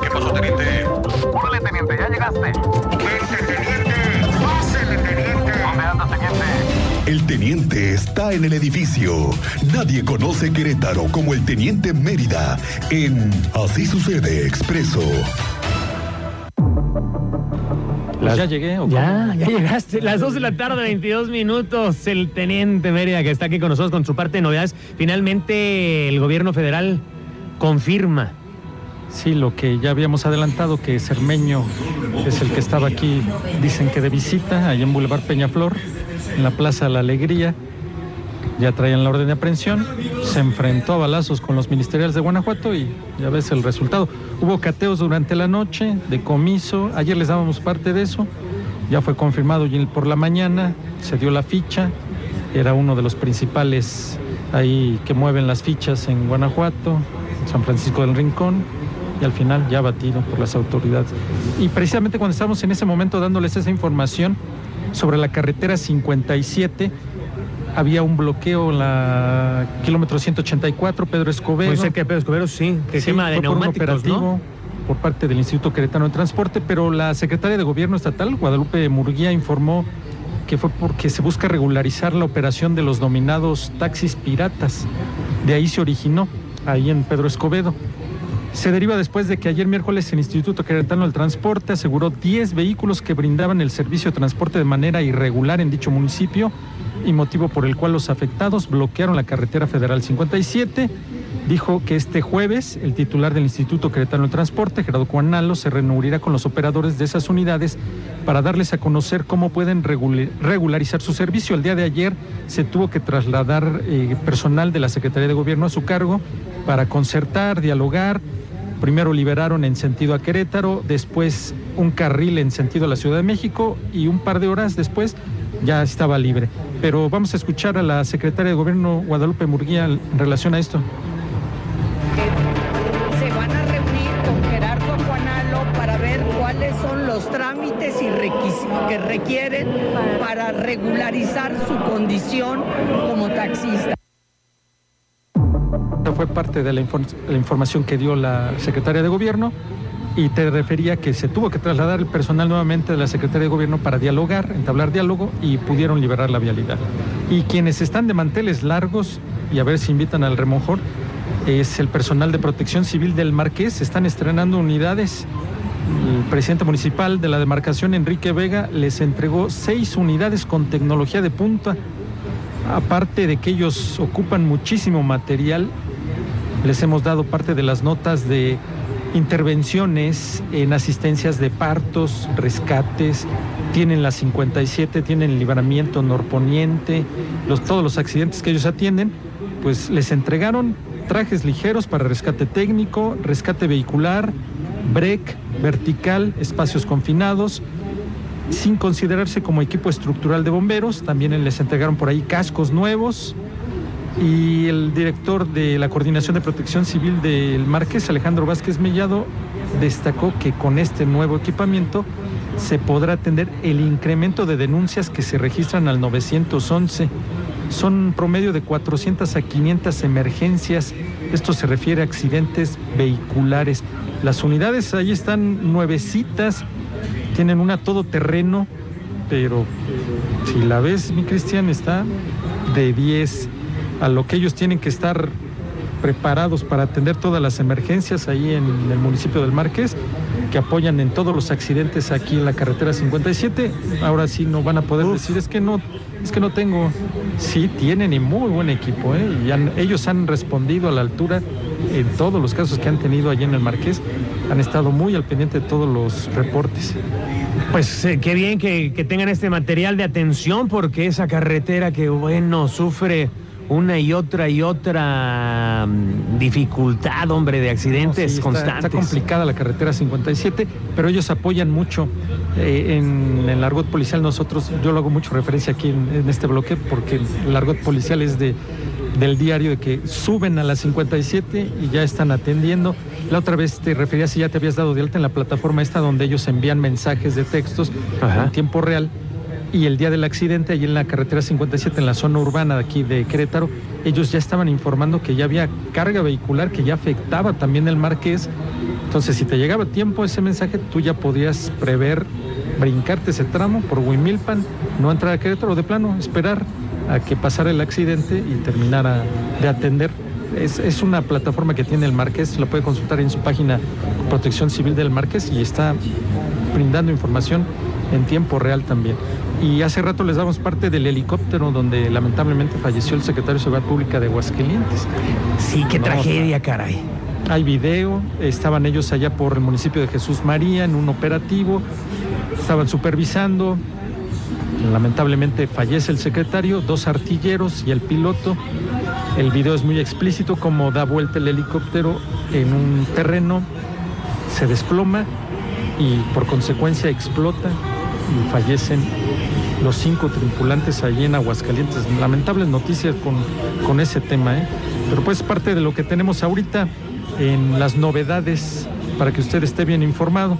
¿Qué pasó, teniente? Órale, teniente, ya llegaste. Vente, teniente. Pásele, teniente. ¿Dónde anda, teniente? El teniente está en el edificio. Nadie conoce Querétaro como el teniente Mérida en Así sucede expreso. Ya llegué. ¿o? Ya, ya llegaste. Las 2 de la tarde, 22 minutos. El teniente Mérida que está aquí con nosotros con su parte de novedades. Finalmente, el gobierno federal confirma. Sí, lo que ya habíamos adelantado, que Cermeño es el que estaba aquí, dicen que de visita, allá en Boulevard Peñaflor, en la Plaza La Alegría. Ya traían la orden de aprehensión, se enfrentó a balazos con los ministeriales de Guanajuato y ya ves el resultado. Hubo cateos durante la noche, decomiso, ayer les dábamos parte de eso, ya fue confirmado y por la mañana, se dio la ficha, era uno de los principales ahí que mueven las fichas en Guanajuato, San Francisco del Rincón, y al final ya batido por las autoridades. Y precisamente cuando estábamos en ese momento dándoles esa información sobre la carretera 57, había un bloqueo en la kilómetro 184, Pedro Escobedo. Muy cerca de Pedro Escobedo, sí. Que Sí, tema de fue por un neumáticos, operativo ¿no? por parte del Instituto Queretano de Transporte, pero la secretaria de Gobierno Estatal, Guadalupe Murguía, informó que fue porque se busca regularizar la operación de los dominados taxis piratas. De ahí se originó, ahí en Pedro Escobedo. Se deriva después de que ayer miércoles el Instituto Queretano del Transporte aseguró 10 vehículos que brindaban el servicio de transporte de manera irregular en dicho municipio y motivo por el cual los afectados bloquearon la carretera federal 57. Dijo que este jueves el titular del Instituto Queretano del Transporte, Gerardo Cuanalo, se reunirá con los operadores de esas unidades para darles a conocer cómo pueden regula- regularizar su servicio. El día de ayer se tuvo que trasladar eh, personal de la Secretaría de Gobierno a su cargo para concertar, dialogar. Primero liberaron en sentido a Querétaro, después un carril en sentido a la Ciudad de México y un par de horas después ya estaba libre. Pero vamos a escuchar a la secretaria de Gobierno Guadalupe Murguía en relación a esto. se van a reunir con Gerardo Juanalo para ver cuáles son los trámites y requisitos que requieren para regularizar su condición como taxista. Parte de la información que dio la secretaria de Gobierno y te refería que se tuvo que trasladar el personal nuevamente de la Secretaría de Gobierno para dialogar, entablar diálogo y pudieron liberar la vialidad. Y quienes están de manteles largos, y a ver si invitan al remonjor, es el personal de protección civil del Marqués, están estrenando unidades. El presidente municipal de la demarcación, Enrique Vega, les entregó seis unidades con tecnología de punta. Aparte de que ellos ocupan muchísimo material, les hemos dado parte de las notas de intervenciones en asistencias de partos, rescates, tienen la 57, tienen el libramiento norponiente, todos los accidentes que ellos atienden, pues les entregaron trajes ligeros para rescate técnico, rescate vehicular, break, vertical, espacios confinados, sin considerarse como equipo estructural de bomberos, también les entregaron por ahí cascos nuevos, y el director de la Coordinación de Protección Civil del Marqués, Alejandro Vázquez Mellado, destacó que con este nuevo equipamiento se podrá atender el incremento de denuncias que se registran al 911. Son promedio de 400 a 500 emergencias. Esto se refiere a accidentes vehiculares. Las unidades ahí están nuevecitas, tienen una todoterreno, pero si la ves, mi Cristian, está de 10 a lo que ellos tienen que estar preparados para atender todas las emergencias ahí en el municipio del Marqués, que apoyan en todos los accidentes aquí en la carretera 57. Ahora sí no van a poder decir, es que no, es que no tengo. Sí, tienen y muy buen equipo, ¿eh? y han- ellos han respondido a la altura en todos los casos que han tenido allí en el Marqués. Han estado muy al pendiente de todos los reportes. Pues eh, qué bien que, que tengan este material de atención porque esa carretera que, bueno, sufre una y otra y otra mm, dificultad, hombre, de accidentes Sí, constantes. Está, complicada la carretera 57, pero ellos apoyan mucho eh, en el argot policial. Nosotros, yo lo hago mucho referencia aquí en, en este bloque porque el argot policial es de, del diario de que suben a la 57 y ya están atendiendo. La otra vez te referías si ya te habías dado de alta en la plataforma esta donde ellos envían mensajes de textos Ajá. en tiempo real y el día del accidente, allí en la carretera 57, en la zona urbana de aquí de Querétaro, ellos ya estaban informando que ya había carga vehicular que ya afectaba también el Marqués. Entonces, si te llegaba tiempo ese mensaje, tú ya podías prever brincarte ese tramo por Huimilpan, no entrar a Querétaro, de plano, esperar a que pasara el accidente y terminara de atender. Es, es una plataforma que tiene el Marqués, la puede consultar en su página Protección Civil del Marqués y está brindando información en tiempo real también. Y hace rato les damos parte del helicóptero donde lamentablemente falleció el secretario de Seguridad Pública de Aguascalientes. Sí, qué No, tragedia, caray. Hay video, estaban ellos allá por el municipio de Jesús María en un operativo, estaban supervisando, lamentablemente fallece el secretario, dos artilleros y el piloto. El video es muy explícito como da vuelta el helicóptero en un terreno, se desploma y por consecuencia explota fallecen los cinco tripulantes allí en Aguascalientes. Lamentables noticias con, con ese tema, ¿eh? pero pues parte de lo que tenemos ahorita en las novedades para que usted esté bien informado.